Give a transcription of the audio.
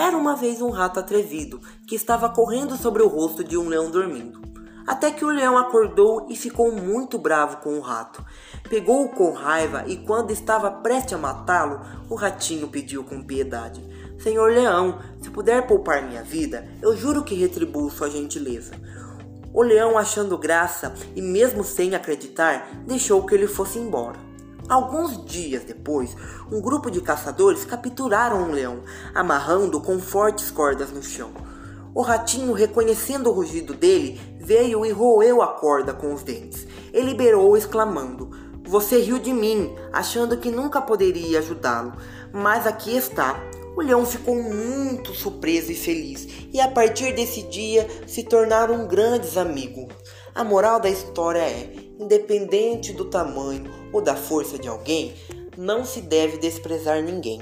Era uma vez um rato atrevido que estava correndo sobre o rosto de um leão dormindo. Até que o leão acordou e ficou muito bravo com o rato. Pegou-o com raiva e, quando estava prestes a matá-lo, o ratinho pediu com piedade: Senhor leão, se puder poupar minha vida, eu juro que retribuo sua gentileza. O leão, achando graça e mesmo sem acreditar, deixou que ele fosse embora. Alguns dias depois, um grupo de caçadores capturaram um leão, amarrando com fortes cordas no chão. O ratinho, reconhecendo o rugido dele, veio e roeu a corda com os dentes. Ele liberou, exclamando: Você riu de mim, achando que nunca poderia ajudá-lo, mas aqui está. O leão ficou muito surpreso e feliz, e a partir desse dia se tornaram grandes amigos. A moral da história é: independente do tamanho ou da força de alguém, não se deve desprezar ninguém.